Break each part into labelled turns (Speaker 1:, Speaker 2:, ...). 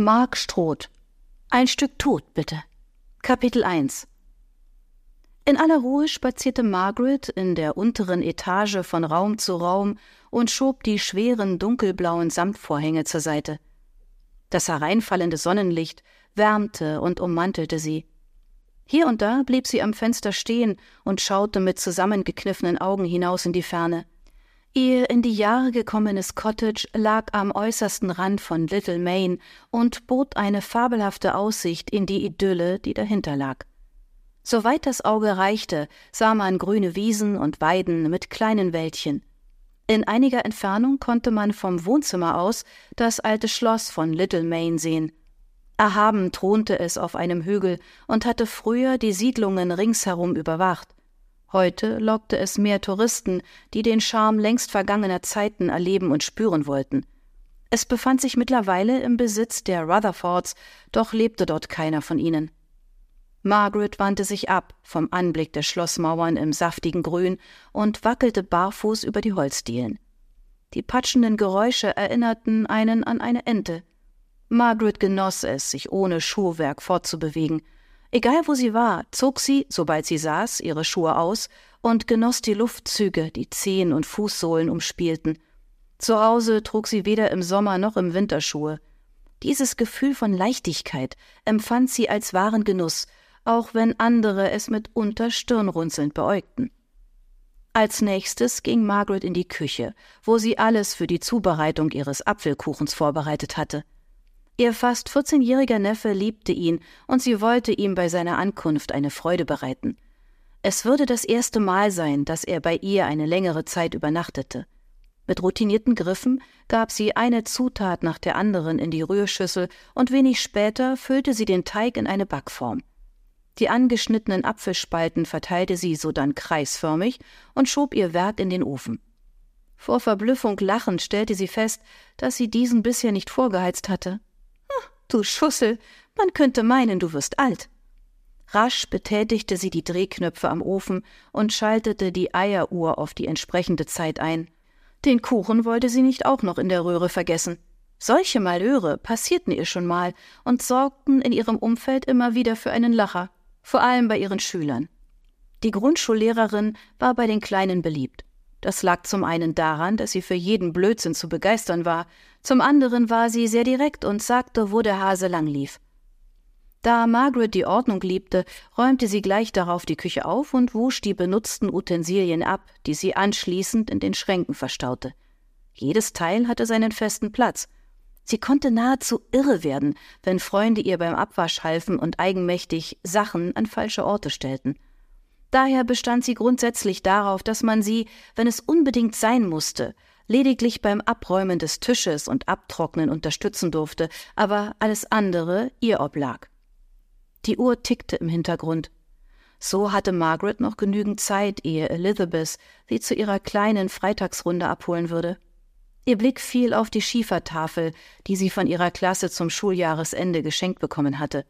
Speaker 1: Mark Stroth. Ein Stück Tod, bitte. Kapitel 1 In aller Ruhe spazierte Margaret in der unteren Etage von Raum zu Raum und schob die schweren dunkelblauen Samtvorhänge zur Seite. Das hereinfallende Sonnenlicht wärmte und ummantelte sie. Hier und da blieb sie am Fenster stehen und schaute mit zusammengekniffenen Augen hinaus in die Ferne. Ihr in die Jahre gekommenes Cottage lag am äußersten Rand von Little Maine und bot eine fabelhafte Aussicht in die Idylle, die dahinter lag. Soweit das Auge reichte, sah man grüne Wiesen und Weiden mit kleinen Wäldchen. In einiger Entfernung konnte man vom Wohnzimmer aus das alte Schloss von Little Maine sehen. Erhaben thronte es auf einem Hügel und hatte früher die Siedlungen ringsherum überwacht. Heute lockte es mehr Touristen, die den Charme längst vergangener Zeiten erleben und spüren wollten. Es befand sich mittlerweile im Besitz der Rutherfords, doch lebte dort keiner von ihnen. Margaret wandte sich ab vom Anblick der Schlossmauern im saftigen Grün und wackelte barfuß über die Holzdielen. Die patschenden Geräusche erinnerten einen an eine Ente. Margaret genoss es, sich ohne Schuhwerk fortzubewegen. Egal wo sie war, zog sie, sobald sie saß, ihre Schuhe aus und genoss die Luftzüge, die Zehen und Fußsohlen umspielten. Zu Hause trug sie weder im Sommer noch im Winter Schuhe. Dieses Gefühl von Leichtigkeit empfand sie als wahren Genuss, auch wenn andere es mitunter stirnrunzelnd beäugten. Als nächstes ging Margaret in die Küche, wo sie alles für die Zubereitung ihres Apfelkuchens vorbereitet hatte. Ihr fast vierzehnjähriger Neffe liebte ihn, und sie wollte ihm bei seiner Ankunft eine Freude bereiten. Es würde das erste Mal sein, dass er bei ihr eine längere Zeit übernachtete. Mit routinierten Griffen gab sie eine Zutat nach der anderen in die Rührschüssel, und wenig später füllte sie den Teig in eine Backform. Die angeschnittenen Apfelspalten verteilte sie sodann kreisförmig und schob ihr Werk in den Ofen. Vor Verblüffung lachend stellte sie fest, dass sie diesen bisher nicht vorgeheizt hatte. Du Schussel, man könnte meinen, du wirst alt. Rasch betätigte sie die Drehknöpfe am Ofen und schaltete die Eieruhr auf die entsprechende Zeit ein. Den Kuchen wollte sie nicht auch noch in der Röhre vergessen. Solche Malheure passierten ihr schon mal und sorgten in ihrem Umfeld immer wieder für einen Lacher, vor allem bei ihren Schülern. Die Grundschullehrerin war bei den Kleinen beliebt. Das lag zum einen daran, dass sie für jeden Blödsinn zu begeistern war, zum anderen war sie sehr direkt und sagte, wo der Hase lang lief. Da Margaret die Ordnung liebte, räumte sie gleich darauf die Küche auf und wusch die benutzten Utensilien ab, die sie anschließend in den Schränken verstaute. Jedes Teil hatte seinen festen Platz. Sie konnte nahezu irre werden, wenn Freunde ihr beim Abwasch halfen und eigenmächtig Sachen an falsche Orte stellten. Daher bestand sie grundsätzlich darauf, dass man sie, wenn es unbedingt sein musste, lediglich beim Abräumen des Tisches und Abtrocknen unterstützen durfte, aber alles andere ihr oblag. Die Uhr tickte im Hintergrund. So hatte Margaret noch genügend Zeit, ehe Elizabeth sie zu ihrer kleinen Freitagsrunde abholen würde. Ihr Blick fiel auf die Schiefertafel, die sie von ihrer Klasse zum Schuljahresende geschenkt bekommen hatte.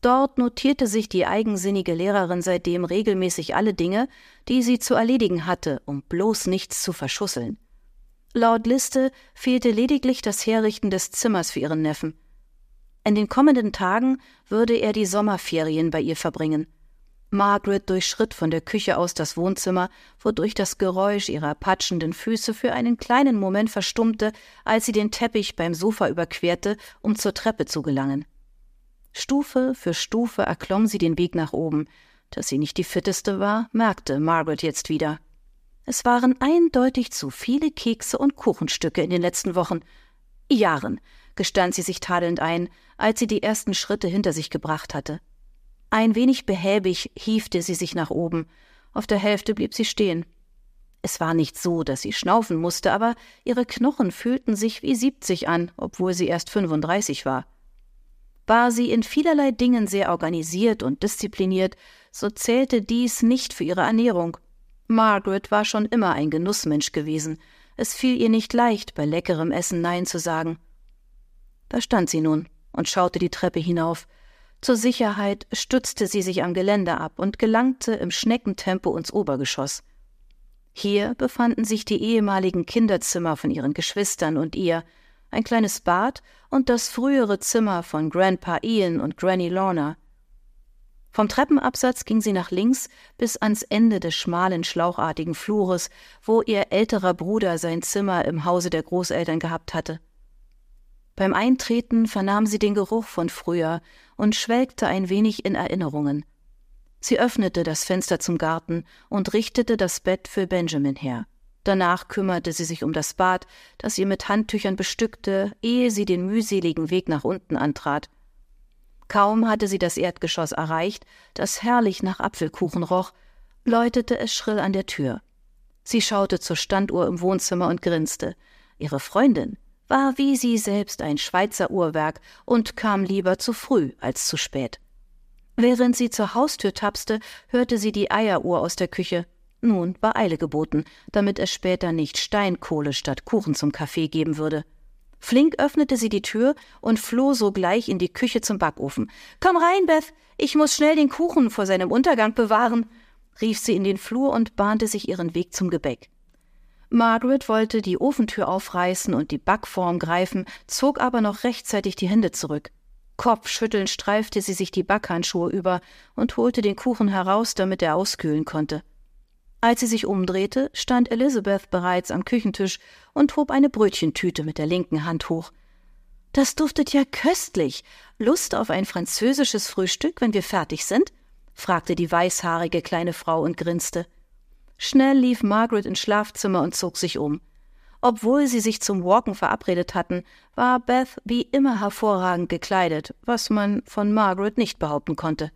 Speaker 1: Dort notierte sich die eigensinnige Lehrerin seitdem regelmäßig alle Dinge, die sie zu erledigen hatte, um bloß nichts zu verschusseln. Laut Liste fehlte lediglich das Herrichten des Zimmers für ihren Neffen. In den kommenden Tagen würde er die Sommerferien bei ihr verbringen. Margaret durchschritt von der Küche aus das Wohnzimmer, wodurch das Geräusch ihrer patschenden Füße für einen kleinen Moment verstummte, als sie den Teppich beim Sofa überquerte, um zur Treppe zu gelangen. Stufe für Stufe erklomm sie den Weg nach oben. Dass sie nicht die fitteste war, merkte Margaret jetzt wieder. Es waren eindeutig zu viele Kekse und Kuchenstücke in den letzten Wochen. Jahren, gestand sie sich tadelnd ein, als sie die ersten Schritte hinter sich gebracht hatte. Ein wenig behäbig hiefte sie sich nach oben. Auf der Hälfte blieb sie stehen. Es war nicht so, dass sie schnaufen musste, aber ihre Knochen fühlten sich wie siebzig an, obwohl sie erst fünfunddreißig war. War sie in vielerlei Dingen sehr organisiert und diszipliniert, so zählte dies nicht für ihre Ernährung. Margaret war schon immer ein Genussmensch gewesen. Es fiel ihr nicht leicht, bei leckerem Essen Nein zu sagen. Da stand sie nun und schaute die Treppe hinauf. Zur Sicherheit stützte sie sich am Geländer ab und gelangte im Schneckentempo ins Obergeschoss. Hier befanden sich die ehemaligen Kinderzimmer von ihren Geschwistern und ihr, ein kleines Bad und das frühere Zimmer von Grandpa Ian und Granny Lorna. Vom Treppenabsatz ging sie nach links bis ans Ende des schmalen, schlauchartigen Flures, wo ihr älterer Bruder sein Zimmer im Hause der Großeltern gehabt hatte. Beim Eintreten vernahm sie den Geruch von früher und schwelgte ein wenig in Erinnerungen. Sie öffnete das Fenster zum Garten und richtete das Bett für Benjamin her. Danach kümmerte sie sich um das Bad, das ihr mit Handtüchern bestückte, ehe sie den mühseligen Weg nach unten antrat. Kaum hatte sie das Erdgeschoss erreicht, das herrlich nach Apfelkuchen roch, läutete es schrill an der Tür. Sie schaute zur Standuhr im Wohnzimmer und grinste. Ihre Freundin war wie sie selbst ein Schweizer Uhrwerk und kam lieber zu früh als zu spät. Während sie zur Haustür tapste, hörte sie die Eieruhr aus der Küche. Nun war Eile geboten, damit es später nicht Steinkohle statt Kuchen zum Kaffee geben würde. Flink öffnete sie die Tür und floh sogleich in die Küche zum Backofen. Komm rein, Beth, ich muss schnell den Kuchen vor seinem Untergang bewahren, rief sie in den Flur und bahnte sich ihren Weg zum Gebäck. Margaret wollte die Ofentür aufreißen und die Backform greifen, zog aber noch rechtzeitig die Hände zurück. Kopfschüttelnd streifte sie sich die Backhandschuhe über und holte den Kuchen heraus, damit er auskühlen konnte. Als sie sich umdrehte, stand Elizabeth bereits am Küchentisch und hob eine Brötchentüte mit der linken Hand hoch. Das duftet ja köstlich. Lust auf ein französisches Frühstück, wenn wir fertig sind? fragte die weißhaarige kleine Frau und grinste. Schnell lief Margaret ins Schlafzimmer und zog sich um. Obwohl sie sich zum Walken verabredet hatten, war Beth wie immer hervorragend gekleidet, was man von Margaret nicht behaupten konnte.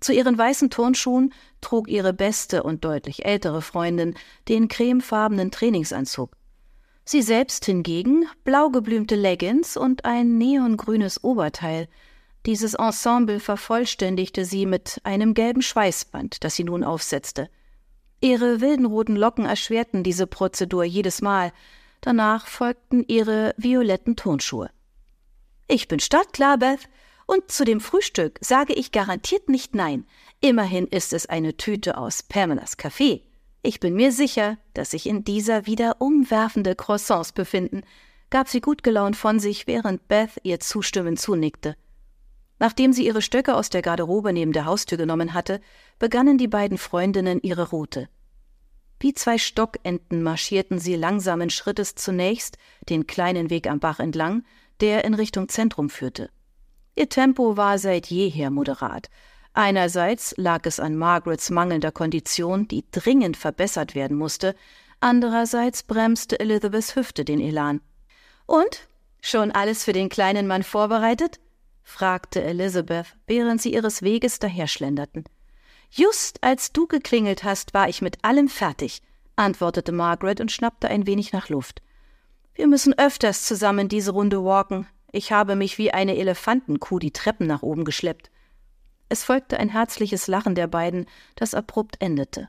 Speaker 1: Zu ihren weißen Turnschuhen trug ihre beste und deutlich ältere Freundin den cremefarbenen Trainingsanzug. Sie selbst hingegen blau geblümte Leggings und ein neongrünes Oberteil. Dieses Ensemble vervollständigte sie mit einem gelben Schweißband, das sie nun aufsetzte. Ihre wilden roten Locken erschwerten diese Prozedur jedes Mal. Danach folgten ihre violetten Turnschuhe. Ich bin startklar, Beth, und zu dem Frühstück sage ich garantiert nicht nein. Immerhin ist es eine Tüte aus Pamelas Kaffee. Ich bin mir sicher, dass sich in dieser wieder umwerfende Croissants befinden, gab sie gut gelaunt von sich, während Beth ihr zustimmend zunickte. Nachdem sie ihre Stöcke aus der Garderobe neben der Haustür genommen hatte, begannen die beiden Freundinnen ihre Route. Wie zwei Stockenten marschierten sie langsamen Schrittes zunächst den kleinen Weg am Bach entlang, der in Richtung Zentrum führte. Ihr Tempo war seit jeher moderat. Einerseits lag es an Margarets mangelnder Kondition, die dringend verbessert werden musste, andererseits bremste Elizabeths Hüfte den Elan. Und? Schon alles für den kleinen Mann vorbereitet? fragte Elizabeth, während sie ihres Weges daherschlenderten. Just als du geklingelt hast, war ich mit allem fertig, antwortete Margaret und schnappte ein wenig nach Luft. Wir müssen öfters zusammen diese Runde walken, ich habe mich wie eine Elefantenkuh die Treppen nach oben geschleppt. Es folgte ein herzliches Lachen der beiden, das abrupt endete.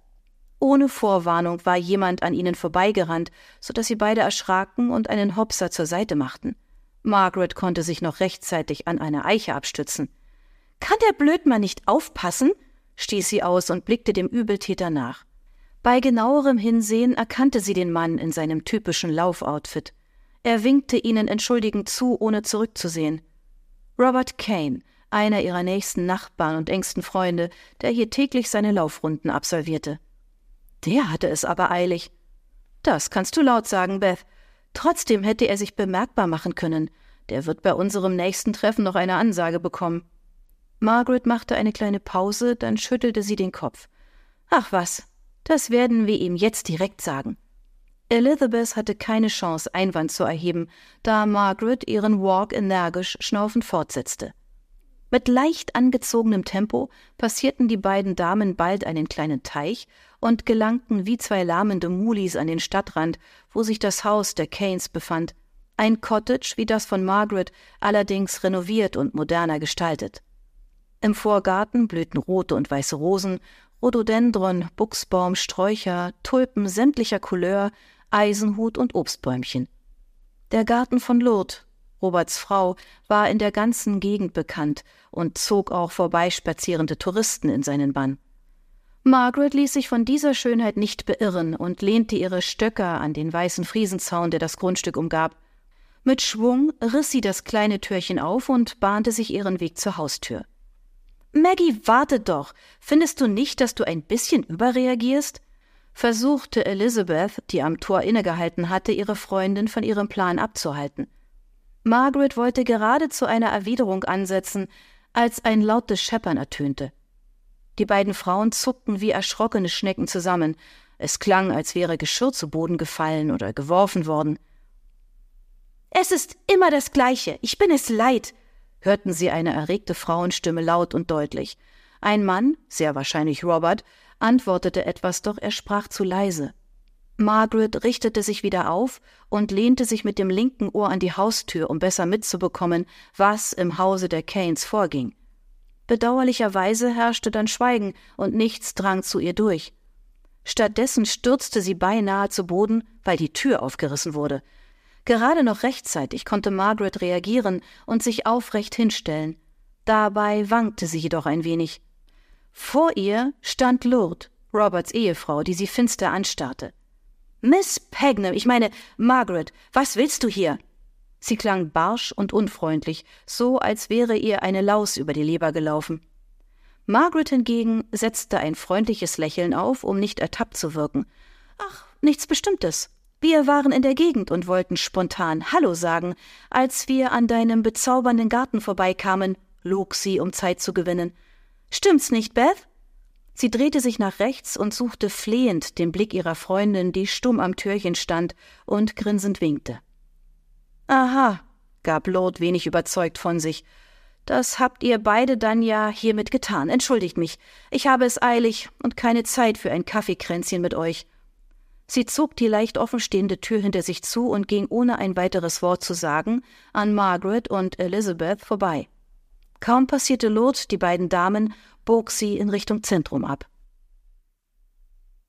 Speaker 1: Ohne Vorwarnung war jemand an ihnen vorbeigerannt, so dass sie beide erschraken und einen Hopser zur Seite machten. Margaret konnte sich noch rechtzeitig an eine Eiche abstützen. Kann der Blödmann nicht aufpassen? stieß sie aus und blickte dem Übeltäter nach. Bei genauerem Hinsehen erkannte sie den Mann in seinem typischen Laufoutfit. Er winkte ihnen entschuldigend zu, ohne zurückzusehen. Robert Kane, einer ihrer nächsten Nachbarn und engsten Freunde, der hier täglich seine Laufrunden absolvierte. Der hatte es aber eilig. Das kannst du laut sagen, Beth. Trotzdem hätte er sich bemerkbar machen können. Der wird bei unserem nächsten Treffen noch eine Ansage bekommen. Margaret machte eine kleine Pause, dann schüttelte sie den Kopf. Ach was, das werden wir ihm jetzt direkt sagen. Elizabeth hatte keine Chance, Einwand zu erheben, da Margaret ihren Walk energisch schnaufend fortsetzte. Mit leicht angezogenem Tempo passierten die beiden Damen bald einen kleinen Teich und gelangten wie zwei lahmende Mulis an den Stadtrand, wo sich das Haus der Kanes befand, ein Cottage wie das von Margaret, allerdings renoviert und moderner gestaltet. Im Vorgarten blühten rote und weiße Rosen, Rhododendron, Buchsbaum, Sträucher, Tulpen sämtlicher Couleur, Eisenhut und Obstbäumchen. Der Garten von Lourdes, Roberts Frau, war in der ganzen Gegend bekannt und zog auch vorbeispazierende Touristen in seinen Bann. Margaret ließ sich von dieser Schönheit nicht beirren und lehnte ihre Stöcker an den weißen Friesenzaun, der das Grundstück umgab. Mit Schwung riss sie das kleine Türchen auf und bahnte sich ihren Weg zur Haustür. Maggie, warte doch. Findest du nicht, dass du ein bisschen überreagierst? Versuchte Elizabeth, die am Tor innegehalten hatte, ihre Freundin von ihrem Plan abzuhalten. Margaret wollte gerade zu einer Erwiderung ansetzen, als ein lautes Scheppern ertönte. Die beiden Frauen zuckten wie erschrockene Schnecken zusammen. Es klang, als wäre Geschirr zu Boden gefallen oder geworfen worden. Es ist immer das Gleiche. Ich bin es leid, hörten sie eine erregte Frauenstimme laut und deutlich. Ein Mann, sehr wahrscheinlich Robert, antwortete etwas, doch er sprach zu leise. Margaret richtete sich wieder auf und lehnte sich mit dem linken Ohr an die Haustür, um besser mitzubekommen, was im Hause der Kanes vorging. Bedauerlicherweise herrschte dann Schweigen und nichts drang zu ihr durch. Stattdessen stürzte sie beinahe zu Boden, weil die Tür aufgerissen wurde. Gerade noch rechtzeitig konnte Margaret reagieren und sich aufrecht hinstellen. Dabei wankte sie jedoch ein wenig. Vor ihr stand Lourdes, Roberts Ehefrau, die sie finster anstarrte. Miss Pagnam, ich meine, Margaret, was willst du hier? Sie klang barsch und unfreundlich, so als wäre ihr eine Laus über die Leber gelaufen. Margaret hingegen setzte ein freundliches Lächeln auf, um nicht ertappt zu wirken. Ach, nichts Bestimmtes. Wir waren in der Gegend und wollten spontan Hallo sagen, als wir an deinem bezaubernden Garten vorbeikamen, log sie, um Zeit zu gewinnen. Stimmt's nicht, Beth? Sie drehte sich nach rechts und suchte flehend den Blick ihrer Freundin, die stumm am Türchen stand und grinsend winkte. Aha, gab Lord wenig überzeugt von sich. Das habt ihr beide dann ja hiermit getan. Entschuldigt mich. Ich habe es eilig und keine Zeit für ein Kaffeekränzchen mit euch. Sie zog die leicht offenstehende Tür hinter sich zu und ging ohne ein weiteres Wort zu sagen an Margaret und Elizabeth vorbei. Kaum passierte Lourdes die beiden Damen, bog sie in Richtung Zentrum ab.